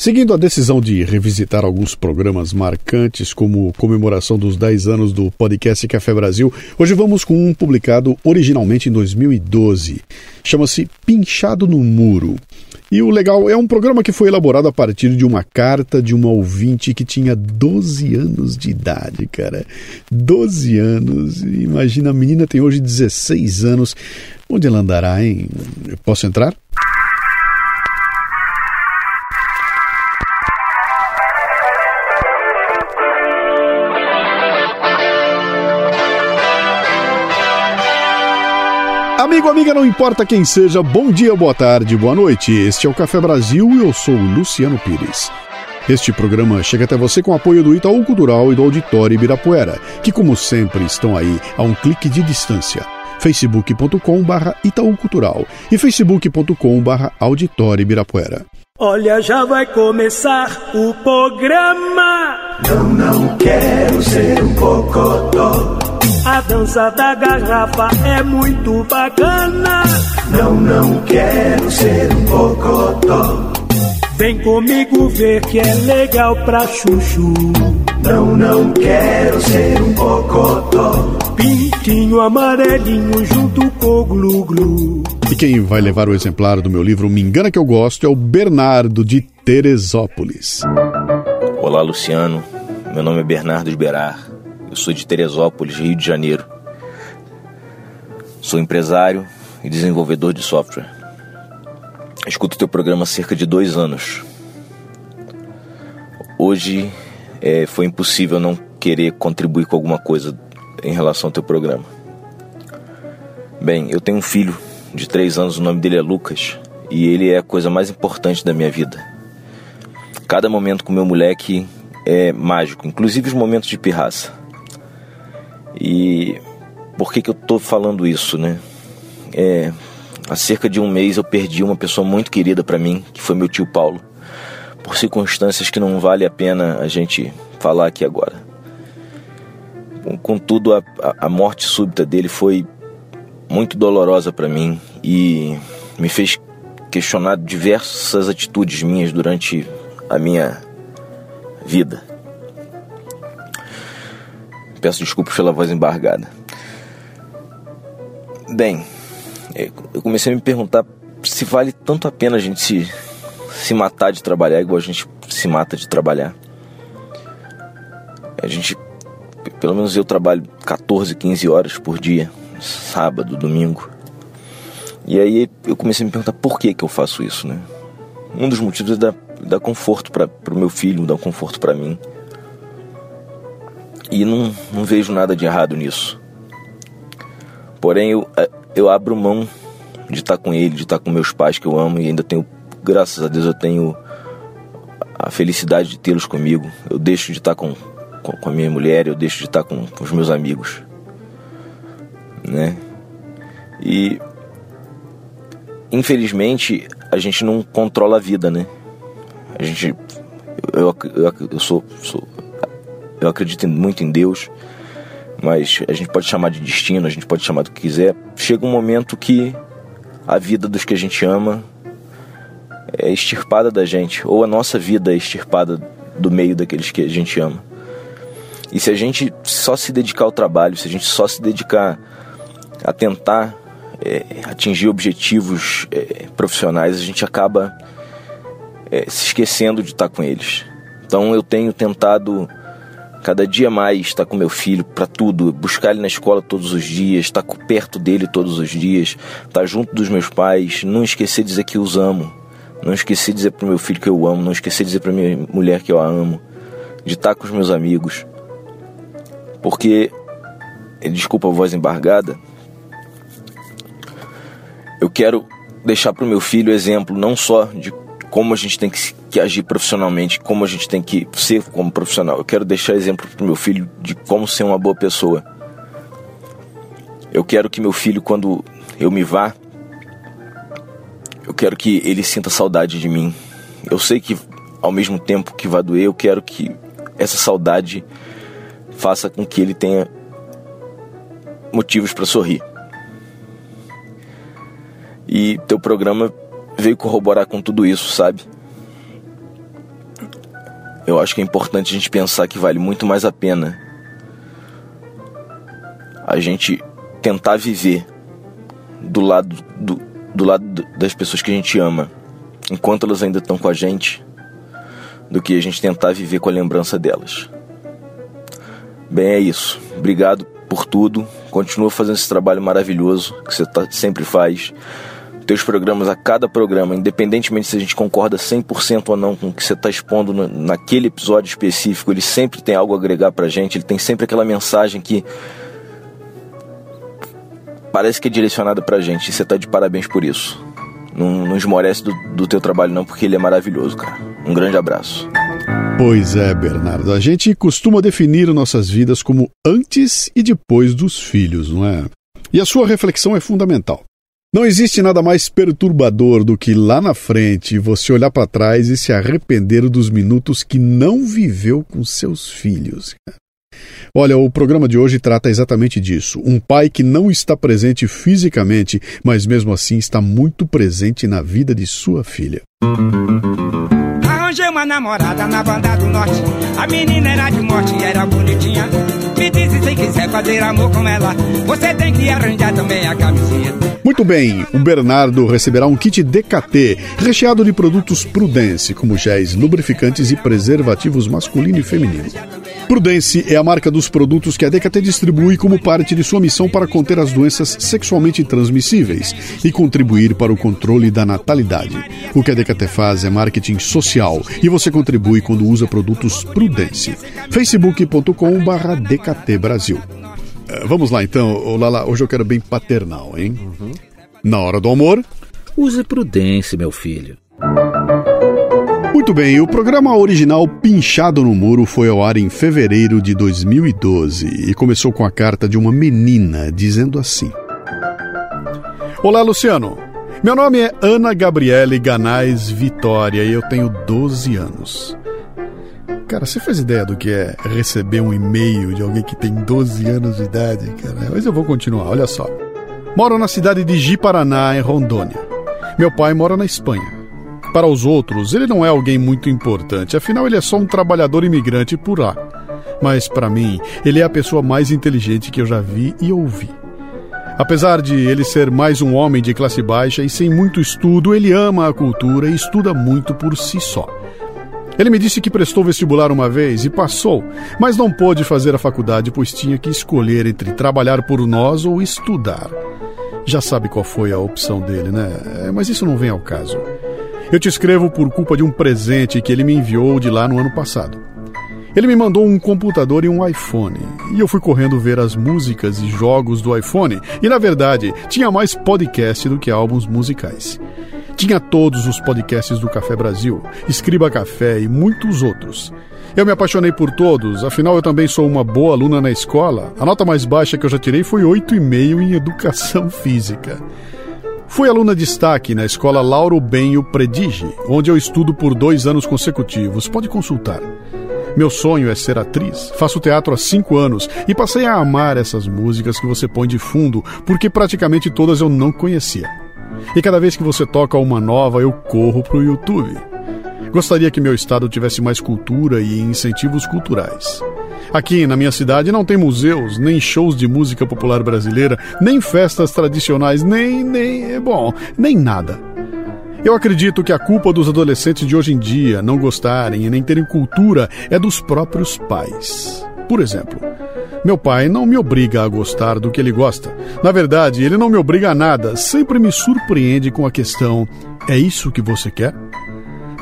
Seguindo a decisão de revisitar alguns programas marcantes, como comemoração dos 10 anos do podcast Café Brasil, hoje vamos com um publicado originalmente em 2012. Chama-se Pinchado no Muro. E o legal é um programa que foi elaborado a partir de uma carta de uma ouvinte que tinha 12 anos de idade, cara. 12 anos. Imagina, a menina tem hoje 16 anos. Onde ela andará, hein? Posso entrar? Amigo, amiga, não importa quem seja, bom dia, boa tarde, boa noite. Este é o Café Brasil e eu sou o Luciano Pires. Este programa chega até você com o apoio do Itaú Cultural e do Auditório Ibirapuera, que, como sempre, estão aí a um clique de distância. facebook.com barra Itaú Cultural e facebook.com barra Auditório Ibirapuera. Olha, já vai começar o programa. Não, não quero ser um cocotó. A dança da garrafa é muito bacana. Não, não quero ser um cocotó. Vem comigo ver que é legal pra chuchu. Não, não quero ser um cocotó. Pintinho amarelinho junto com o glu-glu. E quem vai levar o exemplar do meu livro Me Engana Que Eu Gosto é o Bernardo de Teresópolis. Olá, Luciano. Meu nome é Bernardo de Berar. Eu sou de Teresópolis, Rio de Janeiro. Sou empresário e desenvolvedor de software. Escuto teu programa há cerca de dois anos. Hoje é, foi impossível não querer contribuir com alguma coisa em relação ao teu programa. Bem, eu tenho um filho de três anos, o nome dele é Lucas, e ele é a coisa mais importante da minha vida. Cada momento com meu moleque é mágico, inclusive os momentos de pirraça. E por que, que eu estou falando isso, né? É, há cerca de um mês eu perdi uma pessoa muito querida para mim, que foi meu tio Paulo, por circunstâncias que não vale a pena a gente falar aqui agora. Contudo, a, a morte súbita dele foi muito dolorosa para mim e me fez questionar diversas atitudes minhas durante a minha vida. Peço desculpas pela voz embargada. Bem, eu comecei a me perguntar se vale tanto a pena a gente se, se matar de trabalhar igual a gente se mata de trabalhar. A gente, pelo menos eu trabalho 14, 15 horas por dia, sábado, domingo. E aí eu comecei a me perguntar por que que eu faço isso, né? Um dos motivos é dar, dar conforto para o meu filho, dar conforto para mim. E não, não vejo nada de errado nisso. Porém, eu, é, eu abro mão de estar com ele, de estar com meus pais que eu amo e ainda tenho, graças a Deus, eu tenho a felicidade de tê-los comigo. Eu deixo de estar com, com, com, a minha mulher, eu deixo de estar com, com os meus amigos. Né? E infelizmente a gente não controla a vida, né? A gente eu, eu, eu sou, sou eu acredito muito em Deus, mas a gente pode chamar de destino, a gente pode chamar do que quiser. Chega um momento que a vida dos que a gente ama é extirpada da gente, ou a nossa vida é extirpada do meio daqueles que a gente ama. E se a gente só se dedicar ao trabalho, se a gente só se dedicar a tentar é, atingir objetivos é, profissionais, a gente acaba é, se esquecendo de estar com eles. Então eu tenho tentado cada dia mais estar com meu filho para tudo, buscar ele na escola todos os dias, estar perto dele todos os dias, estar junto dos meus pais, não esquecer de dizer que os amo, não esquecer de dizer pro meu filho que eu amo, não esquecer de dizer para minha mulher que eu a amo, de estar com os meus amigos. Porque desculpa a voz embargada, eu quero deixar para o meu filho exemplo não só de como a gente tem que, que, agir profissionalmente, como a gente tem que ser como profissional. Eu quero deixar exemplo para meu filho de como ser uma boa pessoa. Eu quero que meu filho, quando eu me vá, eu quero que ele sinta saudade de mim. Eu sei que ao mesmo tempo que vai doer, eu quero que essa saudade faça com que ele tenha motivos para sorrir. E teu programa veio corroborar com tudo isso, sabe? Eu acho que é importante a gente pensar que vale muito mais a pena a gente tentar viver do lado do, do lado das pessoas que a gente ama, enquanto elas ainda estão com a gente, do que a gente tentar viver com a lembrança delas. Bem, é isso. Obrigado por tudo. Continua fazendo esse trabalho maravilhoso que você tá, sempre faz. Teus programas, a cada programa, independentemente se a gente concorda 100% ou não com o que você está expondo no, naquele episódio específico, ele sempre tem algo a agregar pra gente, ele tem sempre aquela mensagem que parece que é direcionada pra gente. E você tá de parabéns por isso. Não, não esmorece do, do teu trabalho não, porque ele é maravilhoso, cara. Um grande abraço. Pois é, Bernardo. A gente costuma definir nossas vidas como antes e depois dos filhos, não é? E a sua reflexão é fundamental. Não existe nada mais perturbador do que lá na frente você olhar para trás e se arrepender dos minutos que não viveu com seus filhos. Olha, o programa de hoje trata exatamente disso. Um pai que não está presente fisicamente, mas mesmo assim está muito presente na vida de sua filha. Arranjei uma namorada na banda do norte. A menina era de morte e era bonitinha. Me disse se quiser fazer amor com ela, você tem que arranjar também a camisinha. Muito bem, o Bernardo receberá um kit DKT recheado de produtos Prudence, como géis, lubrificantes e preservativos masculino e feminino. Prudence é a marca dos produtos que a DKT distribui como parte de sua missão para conter as doenças sexualmente transmissíveis e contribuir para o controle da natalidade. O que a DKT faz é marketing social e você contribui quando usa produtos Prudence. facebook.com/barra DKT Brasil. Eh, vamos lá então, Lala, hoje eu quero bem paternal, hein? Uhum. Na hora do amor. Use prudência, meu filho. Muito bem, o programa original Pinchado no Muro foi ao ar em fevereiro de 2012 e começou com a carta de uma menina dizendo assim: Olá, Luciano. Meu nome é Ana Gabriele Ganais Vitória e eu tenho 12 anos. Cara, você faz ideia do que é receber um e-mail de alguém que tem 12 anos de idade, cara? Mas eu vou continuar, olha só. Moro na cidade de Ji-Paraná, em Rondônia. Meu pai mora na Espanha. Para os outros, ele não é alguém muito importante, afinal, ele é só um trabalhador imigrante por lá. Mas para mim, ele é a pessoa mais inteligente que eu já vi e ouvi. Apesar de ele ser mais um homem de classe baixa e sem muito estudo, ele ama a cultura e estuda muito por si só. Ele me disse que prestou vestibular uma vez e passou, mas não pôde fazer a faculdade pois tinha que escolher entre trabalhar por nós ou estudar. Já sabe qual foi a opção dele, né? É, mas isso não vem ao caso. Eu te escrevo por culpa de um presente que ele me enviou de lá no ano passado. Ele me mandou um computador e um iPhone, e eu fui correndo ver as músicas e jogos do iPhone, e na verdade tinha mais podcast do que álbuns musicais. Tinha todos os podcasts do Café Brasil, Escriba Café e muitos outros. Eu me apaixonei por todos, afinal eu também sou uma boa aluna na escola. A nota mais baixa que eu já tirei foi 8,5 em educação física. Fui aluna destaque na escola Lauro Benho Predige, onde eu estudo por dois anos consecutivos. Pode consultar. Meu sonho é ser atriz. Faço teatro há cinco anos e passei a amar essas músicas que você põe de fundo, porque praticamente todas eu não conhecia. E cada vez que você toca uma nova, eu corro pro YouTube. Gostaria que meu estado tivesse mais cultura e incentivos culturais. Aqui na minha cidade não tem museus, nem shows de música popular brasileira, nem festas tradicionais, nem, nem, bom, nem nada. Eu acredito que a culpa dos adolescentes de hoje em dia não gostarem e nem terem cultura é dos próprios pais. Por exemplo, meu pai não me obriga a gostar do que ele gosta. Na verdade, ele não me obriga a nada, sempre me surpreende com a questão: é isso que você quer?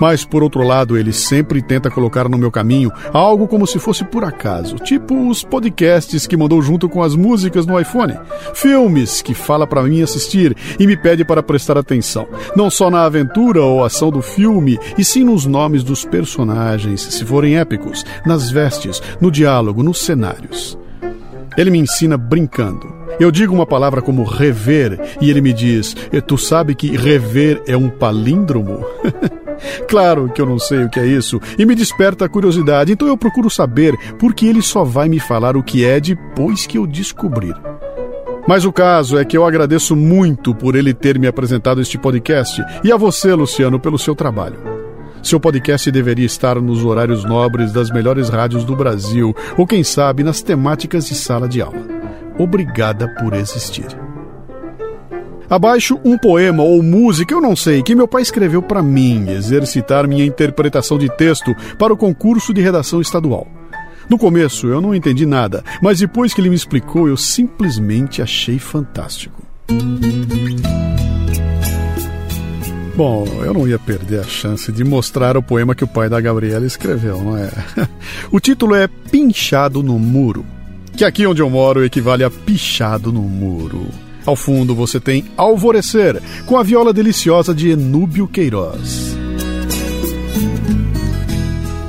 Mas, por outro lado, ele sempre tenta colocar no meu caminho algo como se fosse por acaso, tipo os podcasts que mandou junto com as músicas no iPhone, filmes que fala para mim assistir e me pede para prestar atenção, não só na aventura ou ação do filme, e sim nos nomes dos personagens, se forem épicos, nas vestes, no diálogo, nos cenários. Ele me ensina brincando. Eu digo uma palavra como rever e ele me diz: Tu sabe que rever é um palíndromo? Claro que eu não sei o que é isso e me desperta a curiosidade, então eu procuro saber, porque ele só vai me falar o que é depois que eu descobrir. Mas o caso é que eu agradeço muito por ele ter me apresentado este podcast e a você, Luciano, pelo seu trabalho. Seu podcast deveria estar nos horários nobres das melhores rádios do Brasil, ou quem sabe nas temáticas de sala de aula. Obrigada por existir. Abaixo um poema ou música, eu não sei, que meu pai escreveu para mim, exercitar minha interpretação de texto para o concurso de redação estadual. No começo eu não entendi nada, mas depois que ele me explicou, eu simplesmente achei fantástico. Bom, eu não ia perder a chance de mostrar o poema que o pai da Gabriela escreveu, não é? O título é Pinchado no Muro, que aqui onde eu moro equivale a pichado no muro. Ao fundo você tem Alvorecer, com a viola deliciosa de Enúbio Queiroz.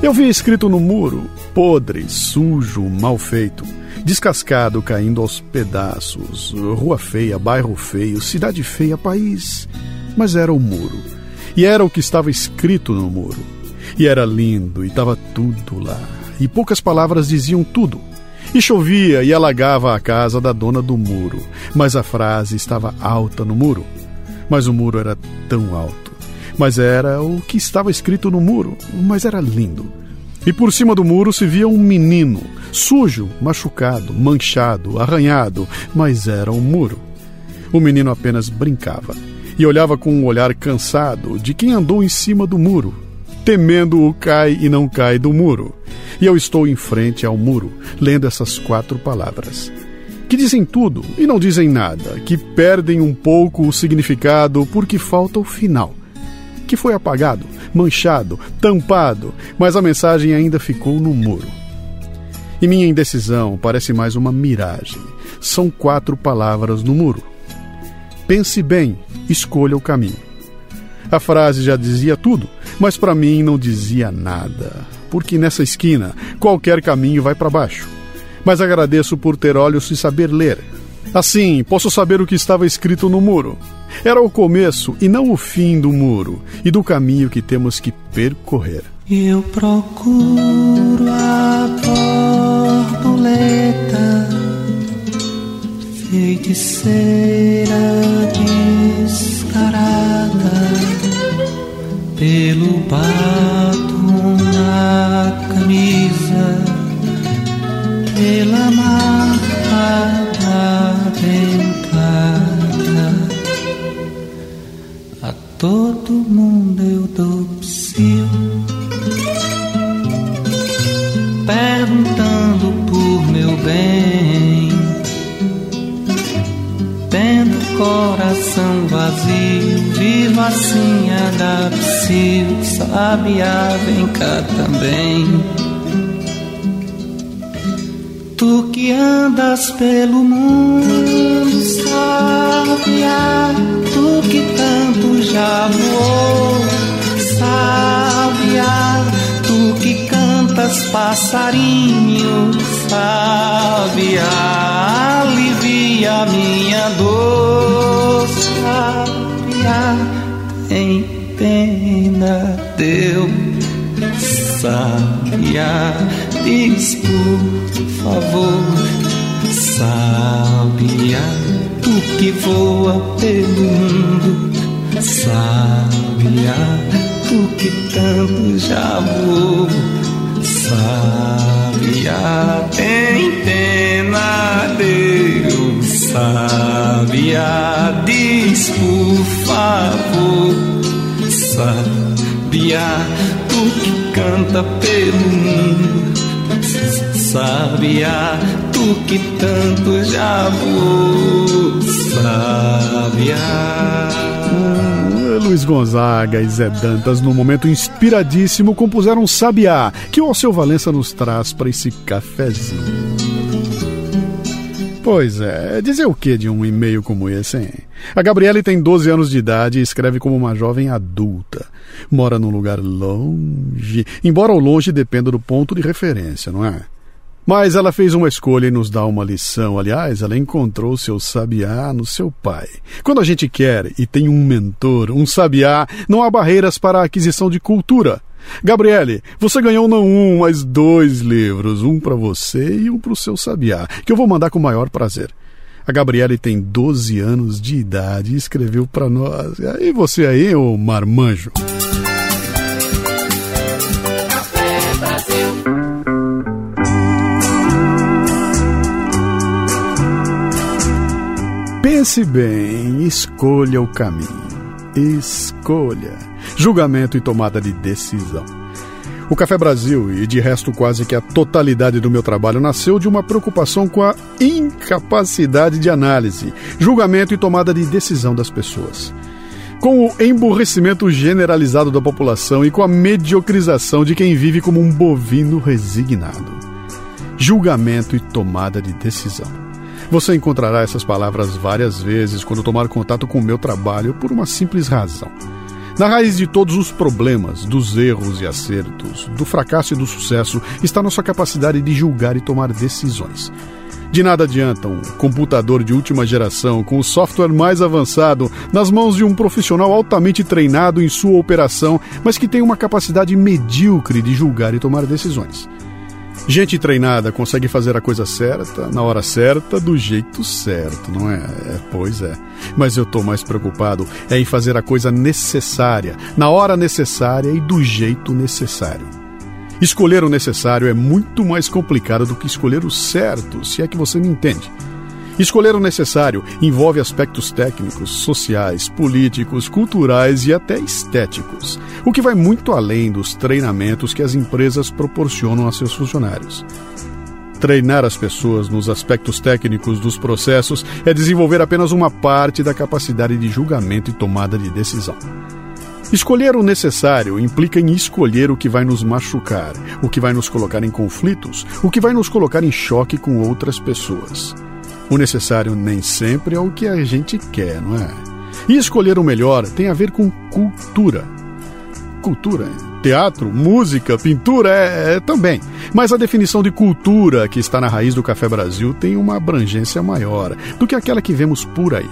Eu vi escrito no muro, podre, sujo, mal feito, descascado caindo aos pedaços, rua feia, bairro feio, cidade feia, país. Mas era o muro. E era o que estava escrito no muro. E era lindo, e estava tudo lá. E poucas palavras diziam tudo. E chovia e alagava a casa da dona do muro, mas a frase estava alta no muro. Mas o muro era tão alto. Mas era o que estava escrito no muro, mas era lindo. E por cima do muro se via um menino, sujo, machucado, manchado, arranhado, mas era um muro. O menino apenas brincava e olhava com um olhar cansado de quem andou em cima do muro, temendo o cai e não cai do muro. E eu estou em frente ao muro, lendo essas quatro palavras. Que dizem tudo e não dizem nada, que perdem um pouco o significado porque falta o final. Que foi apagado, manchado, tampado, mas a mensagem ainda ficou no muro. E minha indecisão parece mais uma miragem. São quatro palavras no muro. Pense bem, escolha o caminho. A frase já dizia tudo, mas para mim não dizia nada, porque nessa esquina qualquer caminho vai para baixo. Mas agradeço por ter olhos e saber ler. Assim, posso saber o que estava escrito no muro. Era o começo e não o fim do muro e do caminho que temos que percorrer. Eu procuro a borboleta, feiticeira descarada pelo batom na camisa, pela marca dentada. A todo mundo eu dou psil, coração vazio, vivo assim a dar psil, sabiá, vem cá também. Tu que andas pelo mundo, sabiá, tu que tanto já voou, sabiá, tu que cantas passarinho, sabiá, alivia minha dor, sabiá, tem pena, Deus, sabiá, diz por favor, sabiá, tu que voa pelo mundo, sabiá, tu que tanto já voou, sabiá, tem pena, Deus, sabiá, diz por favor, sabiá, tu que canta pelo mundo, sabiá, tu que tanto já voou, sabiá. Luiz Gonzaga e Zé Dantas, num momento inspiradíssimo, compuseram Sabiá, que o Alceu Valença nos traz para esse cafezinho. Pois é, dizer o que de um e-mail como esse, hein? A Gabriele tem 12 anos de idade e escreve como uma jovem adulta. Mora num lugar longe, embora o longe dependa do ponto de referência, não é? Mas ela fez uma escolha e nos dá uma lição. Aliás, ela encontrou seu sabiá no seu pai. Quando a gente quer e tem um mentor, um sabiá, não há barreiras para a aquisição de cultura. Gabriele, você ganhou não um, mas dois livros, um para você e um para o seu sabiá, que eu vou mandar com o maior prazer. A Gabriele tem 12 anos de idade e escreveu para nós. E você aí, ô marmanjo? Pense bem, escolha o caminho. Escolha. Julgamento e tomada de decisão. O Café Brasil, e de resto quase que a totalidade do meu trabalho, nasceu de uma preocupação com a incapacidade de análise, julgamento e tomada de decisão das pessoas. Com o emburrecimento generalizado da população e com a mediocrização de quem vive como um bovino resignado. Julgamento e tomada de decisão. Você encontrará essas palavras várias vezes quando tomar contato com o meu trabalho por uma simples razão na raiz de todos os problemas, dos erros e acertos, do fracasso e do sucesso, está nossa capacidade de julgar e tomar decisões. De nada adianta um computador de última geração com o software mais avançado nas mãos de um profissional altamente treinado em sua operação, mas que tem uma capacidade medíocre de julgar e tomar decisões. Gente treinada consegue fazer a coisa certa, na hora certa, do jeito certo, não é? é pois é. Mas eu estou mais preocupado é em fazer a coisa necessária, na hora necessária e do jeito necessário. Escolher o necessário é muito mais complicado do que escolher o certo, se é que você me entende. Escolher o necessário envolve aspectos técnicos, sociais, políticos, culturais e até estéticos, o que vai muito além dos treinamentos que as empresas proporcionam a seus funcionários. Treinar as pessoas nos aspectos técnicos dos processos é desenvolver apenas uma parte da capacidade de julgamento e tomada de decisão. Escolher o necessário implica em escolher o que vai nos machucar, o que vai nos colocar em conflitos, o que vai nos colocar em choque com outras pessoas. O necessário nem sempre é o que a gente quer, não é? E escolher o melhor tem a ver com cultura. Cultura, teatro, música, pintura é, é, também. Mas a definição de cultura que está na raiz do Café Brasil tem uma abrangência maior do que aquela que vemos por aí.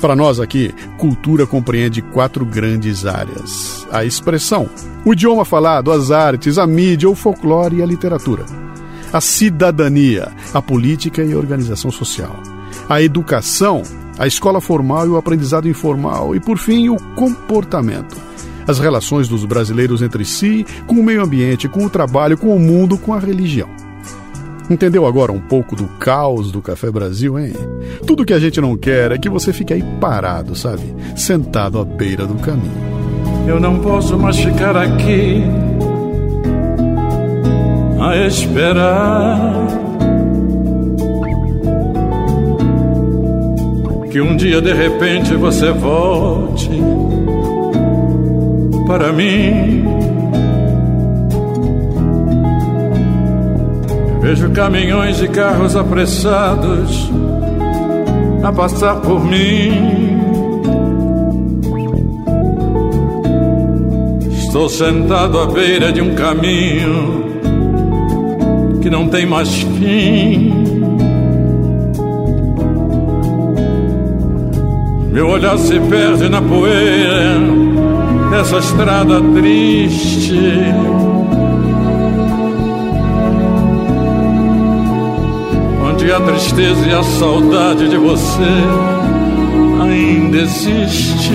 Para nós aqui, cultura compreende quatro grandes áreas: a expressão, o idioma falado, as artes, a mídia, o folclore e a literatura a cidadania, a política e a organização social, a educação, a escola formal e o aprendizado informal e, por fim, o comportamento. As relações dos brasileiros entre si, com o meio ambiente, com o trabalho, com o mundo, com a religião. Entendeu agora um pouco do caos do Café Brasil, hein? Tudo que a gente não quer é que você fique aí parado, sabe? Sentado à beira do caminho. Eu não posso mais ficar aqui a esperar que um dia de repente você volte para mim. Vejo caminhões e carros apressados a passar por mim. Estou sentado à beira de um caminho que não tem mais fim. Meu olhar se perde na poeira dessa estrada triste. Onde a tristeza e a saudade de você ainda existe.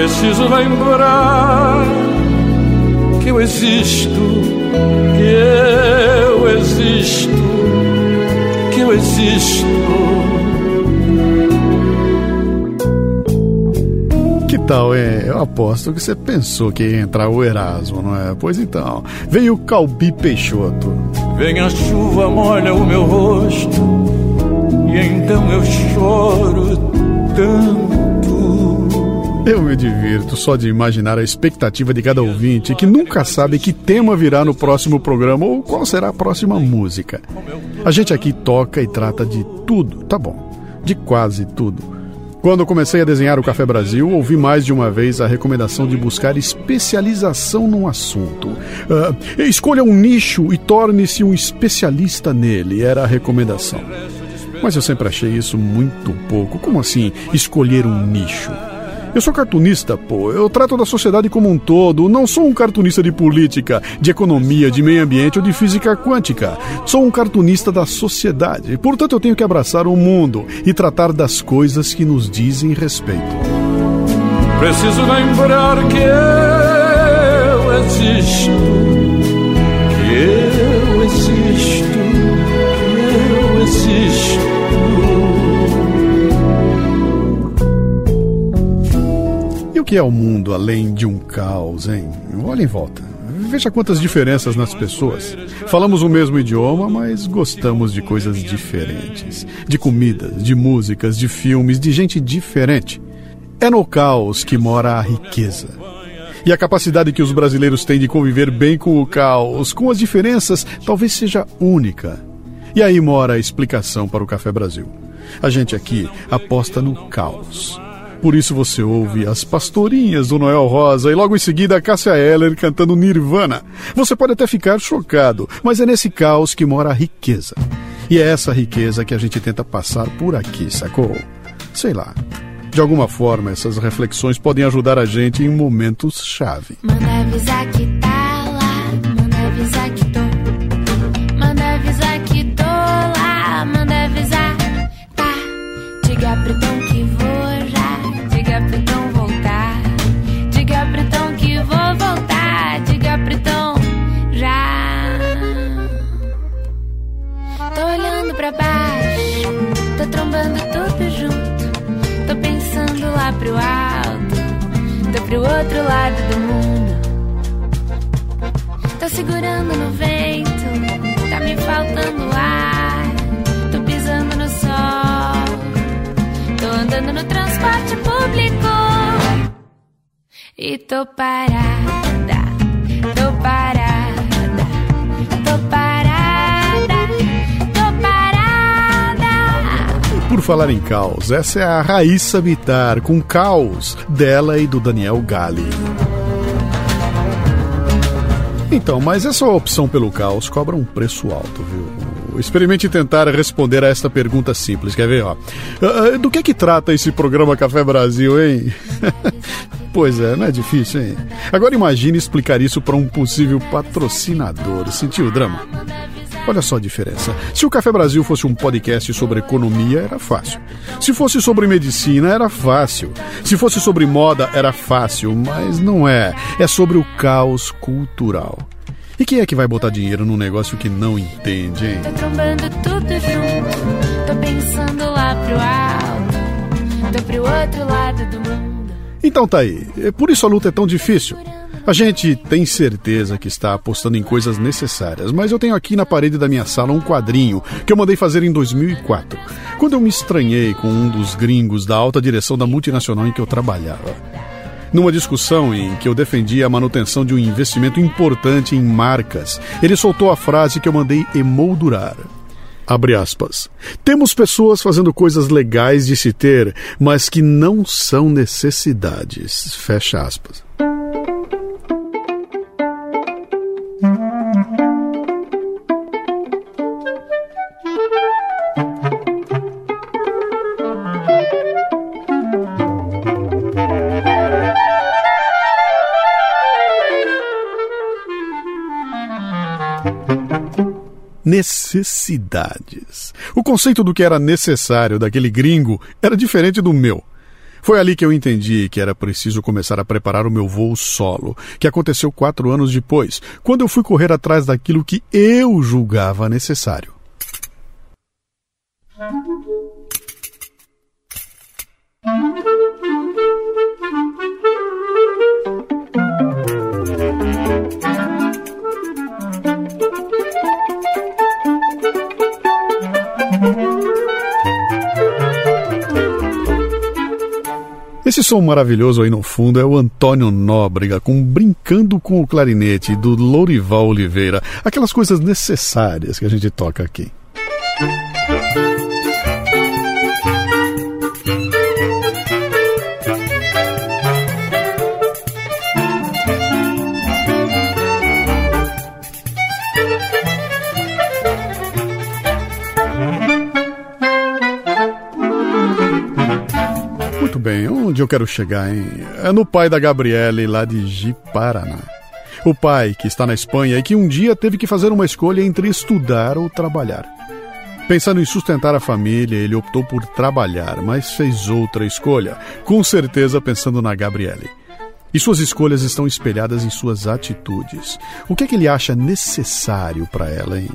Preciso lembrar que eu existo, que eu existo, que eu existo. Que tal, é? Eu aposto que você pensou que ia entrar o Erasmo, não é? Pois então, veio o Calbi Peixoto. Vem a chuva, molha o meu rosto, e então eu choro tanto eu me divirto só de imaginar a expectativa de cada ouvinte que nunca sabe que tema virá no próximo programa ou qual será a próxima música. A gente aqui toca e trata de tudo, tá bom, de quase tudo. Quando comecei a desenhar o Café Brasil, ouvi mais de uma vez a recomendação de buscar especialização num assunto. Uh, escolha um nicho e torne-se um especialista nele, era a recomendação. Mas eu sempre achei isso muito pouco. Como assim, escolher um nicho? Eu sou cartunista, pô. Eu trato da sociedade como um todo. Não sou um cartunista de política, de economia, de meio ambiente ou de física quântica. Sou um cartunista da sociedade. Portanto, eu tenho que abraçar o mundo e tratar das coisas que nos dizem respeito. Preciso lembrar que eu existo. Que é o mundo além de um caos, hein? Olha em volta. Veja quantas diferenças nas pessoas. Falamos o mesmo idioma, mas gostamos de coisas diferentes. De comidas, de músicas, de filmes, de gente diferente. É no caos que mora a riqueza. E a capacidade que os brasileiros têm de conviver bem com o caos, com as diferenças, talvez seja única. E aí mora a explicação para o Café Brasil. A gente aqui aposta no caos. Por isso você ouve as pastorinhas do Noel Rosa e logo em seguida a Cássia Eller cantando Nirvana. Você pode até ficar chocado, mas é nesse caos que mora a riqueza. E é essa riqueza que a gente tenta passar por aqui, sacou? Sei lá. De alguma forma, essas reflexões podem ajudar a gente em momentos chave. Manda avisar que tá lá pro alto, tô pro outro lado do mundo. Tô segurando no vento, tá me faltando ar. Tô pisando no sol, tô andando no transporte público. E tô parada, Por falar em caos, essa é a Raíssa Bitar com Caos, dela e do Daniel Gali. Então, mas essa opção pelo caos cobra um preço alto, viu? Experimente tentar responder a esta pergunta simples, quer ver, ó? Ah, ah, Do que que trata esse programa Café Brasil, hein? pois é, não é difícil, hein? Agora imagine explicar isso para um possível patrocinador. Sentiu o drama? Olha só a diferença. Se o Café Brasil fosse um podcast sobre economia, era fácil. Se fosse sobre medicina, era fácil. Se fosse sobre moda, era fácil. Mas não é. É sobre o caos cultural. E quem é que vai botar dinheiro num negócio que não entende, hein? Tô trombando tudo junto, tô pensando lá pro alto, tô pro outro lado do mundo. Então tá aí. É Por isso a luta é tão difícil. A gente tem certeza que está apostando em coisas necessárias, mas eu tenho aqui na parede da minha sala um quadrinho que eu mandei fazer em 2004, quando eu me estranhei com um dos gringos da alta direção da multinacional em que eu trabalhava. Numa discussão em que eu defendia a manutenção de um investimento importante em marcas, ele soltou a frase que eu mandei emoldurar. Abre aspas. Temos pessoas fazendo coisas legais de se ter, mas que não são necessidades. Fecha aspas. Necessidades. O conceito do que era necessário daquele gringo era diferente do meu. Foi ali que eu entendi que era preciso começar a preparar o meu voo solo, que aconteceu quatro anos depois, quando eu fui correr atrás daquilo que eu julgava necessário. Esse som maravilhoso aí no fundo é o Antônio Nóbrega com Brincando com o Clarinete do Lourival Oliveira. Aquelas coisas necessárias que a gente toca aqui. Muito bem, onde eu quero chegar, hein? É no pai da Gabriele, lá de Ji-Paraná. O pai, que está na Espanha e que um dia teve que fazer uma escolha entre estudar ou trabalhar. Pensando em sustentar a família, ele optou por trabalhar, mas fez outra escolha, com certeza pensando na Gabriele. E suas escolhas estão espelhadas em suas atitudes. O que é que ele acha necessário para ela, hein?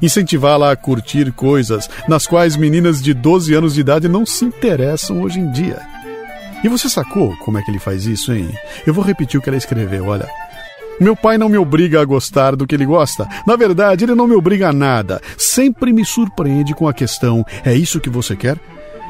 Incentivá-la a curtir coisas nas quais meninas de 12 anos de idade não se interessam hoje em dia. E você sacou como é que ele faz isso, hein? Eu vou repetir o que ela escreveu, olha. Meu pai não me obriga a gostar do que ele gosta. Na verdade, ele não me obriga a nada. Sempre me surpreende com a questão: é isso que você quer?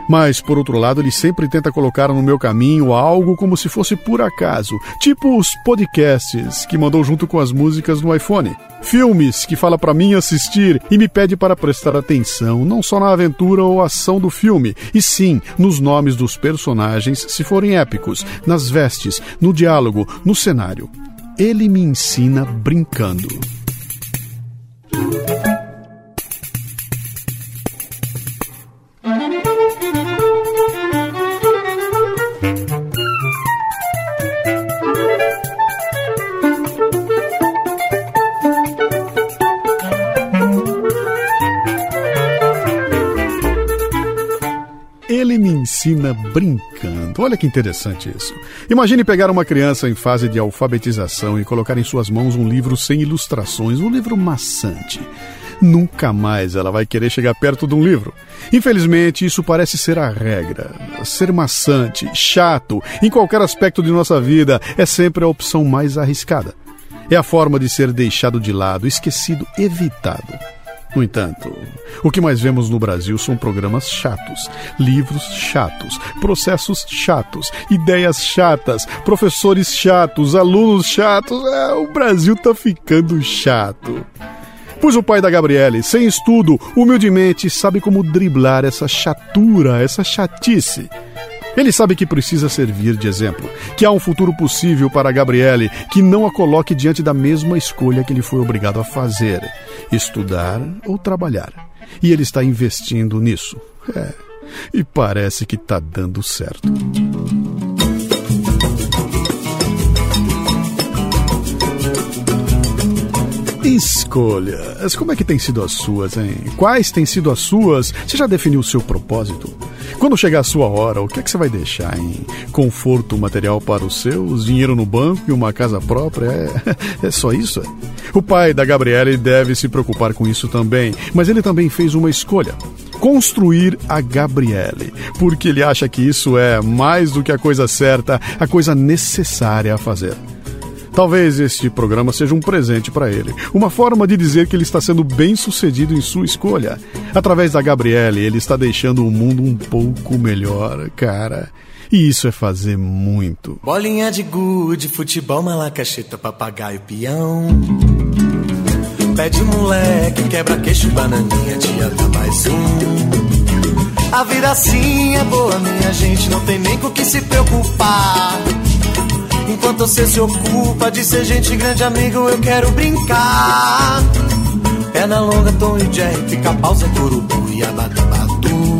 Mas, por outro lado, ele sempre tenta colocar no meu caminho algo como se fosse por acaso, tipo os podcasts que mandou junto com as músicas no iPhone. Filmes que fala para mim assistir e me pede para prestar atenção não só na aventura ou ação do filme, e sim nos nomes dos personagens, se forem épicos, nas vestes, no diálogo, no cenário. Ele me ensina brincando. Ensina brincando. Olha que interessante isso. Imagine pegar uma criança em fase de alfabetização e colocar em suas mãos um livro sem ilustrações, um livro maçante. Nunca mais ela vai querer chegar perto de um livro. Infelizmente, isso parece ser a regra. Ser maçante, chato, em qualquer aspecto de nossa vida, é sempre a opção mais arriscada. É a forma de ser deixado de lado, esquecido, evitado. No entanto, o que mais vemos no Brasil são programas chatos, livros chatos, processos chatos, ideias chatas, professores chatos, alunos chatos. É, o Brasil tá ficando chato. Pois o pai da Gabriele, sem estudo, humildemente sabe como driblar essa chatura, essa chatice. Ele sabe que precisa servir de exemplo, que há um futuro possível para Gabriele, que não a coloque diante da mesma escolha que ele foi obrigado a fazer: estudar ou trabalhar. E ele está investindo nisso. É. E parece que está dando certo. Escolhas. Como é que tem sido as suas, hein? Quais têm sido as suas? Você já definiu o seu propósito? Quando chegar a sua hora, o que é que você vai deixar em conforto material para os seus, dinheiro no banco e uma casa própria? É, é só isso? O pai da Gabriele deve se preocupar com isso também, mas ele também fez uma escolha construir a Gabriele, porque ele acha que isso é mais do que a coisa certa, a coisa necessária a fazer. Talvez este programa seja um presente para ele, uma forma de dizer que ele está sendo bem sucedido em sua escolha. Através da Gabriele, ele está deixando o mundo um pouco melhor, cara. E isso é fazer muito. Bolinha de gude, futebol, malacacheta, papagaio, peão. Pé de moleque, quebra-queixo, bananinha, dia dá mais um. A vida assim é boa, minha gente, não tem nem com o que se preocupar. Enquanto você se ocupa de ser gente grande, amigo, eu quero brincar. Perna longa, Tom e Jerry, fica pausa, curubu e abatabatu.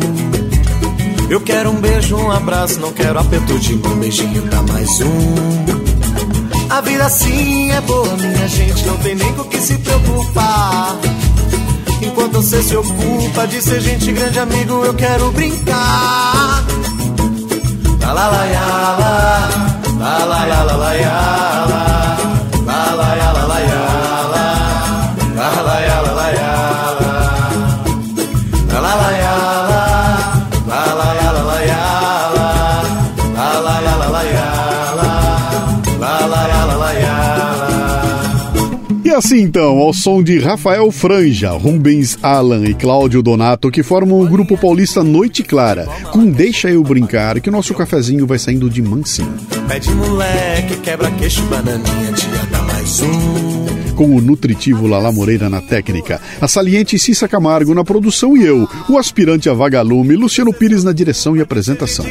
Eu quero um beijo, um abraço, não quero aperto de mão, beijinho dá mais um. A vida assim é boa, minha gente, não tem nem com que se preocupar. Enquanto você se ocupa de ser gente grande, amigo, eu quero brincar. La la la la la. Assim então, ao som de Rafael Franja, Rubens Alan e Cláudio Donato, que formam o grupo paulista Noite Clara, com Deixa Eu Brincar, que o nosso cafezinho vai saindo de mansinho. Moleque, quebra queixo, bananinha, dá mais um. Com o nutritivo Lala Moreira na técnica, a saliente Cissa Camargo na produção e eu, o aspirante a vagalume, Luciano Pires na direção e apresentação.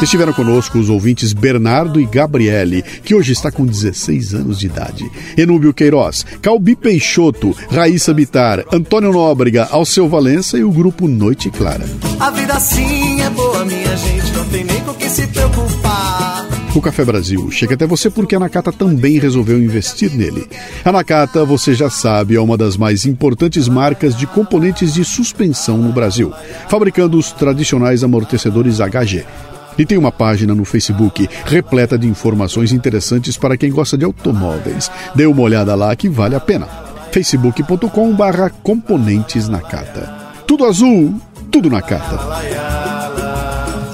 Estiveram conosco os ouvintes Bernardo e Gabriele, que hoje está com 16 anos de idade, Enúbio Queiroz, Calbi Peixoto, Raíssa Bitar, Antônio Nóbrega, Alceu Valença e o grupo Noite Clara. A vida sim é boa, minha gente, não tem nem com que se preocupar. O Café Brasil chega até você porque a Nakata também resolveu investir nele. A Nakata, você já sabe, é uma das mais importantes marcas de componentes de suspensão no Brasil, fabricando os tradicionais amortecedores HG. E tem uma página no Facebook repleta de informações interessantes para quem gosta de automóveis. Dê uma olhada lá que vale a pena. facebook.com/barra componentes Nakata. Tudo azul, tudo Nakata.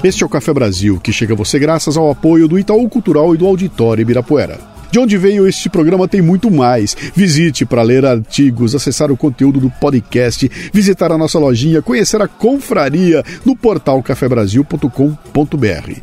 Este é o Café Brasil, que chega a você graças ao apoio do Itaú Cultural e do Auditório Ibirapuera. De onde veio este programa tem muito mais. Visite para ler artigos, acessar o conteúdo do podcast, visitar a nossa lojinha, conhecer a confraria no portal cafebrasil.com.br.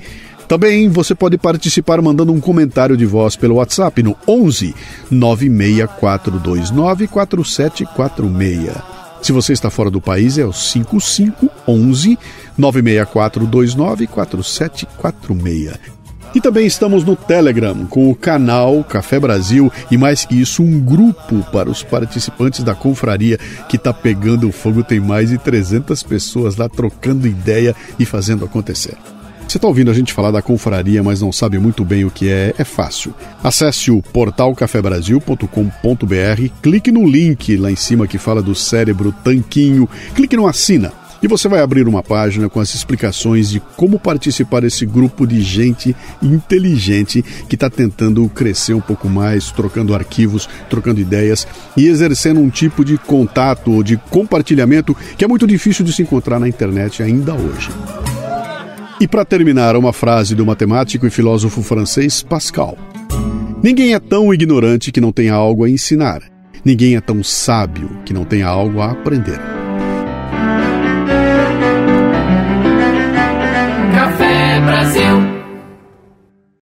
Também você pode participar mandando um comentário de voz pelo WhatsApp no 11 96429 4746. Se você está fora do país, é o 5511 96429 4746. E também estamos no Telegram com o canal Café Brasil e mais que isso, um grupo para os participantes da confraria que está pegando fogo. Tem mais de 300 pessoas lá trocando ideia e fazendo acontecer. Você está ouvindo a gente falar da confraria, mas não sabe muito bem o que é? É fácil. Acesse o portal cafebrasil.com.br, clique no link lá em cima que fala do cérebro tanquinho, clique no assina e você vai abrir uma página com as explicações de como participar desse grupo de gente inteligente que está tentando crescer um pouco mais, trocando arquivos, trocando ideias e exercendo um tipo de contato ou de compartilhamento que é muito difícil de se encontrar na internet ainda hoje. E para terminar, uma frase do matemático e filósofo francês Pascal: Ninguém é tão ignorante que não tenha algo a ensinar. Ninguém é tão sábio que não tenha algo a aprender. Brasil.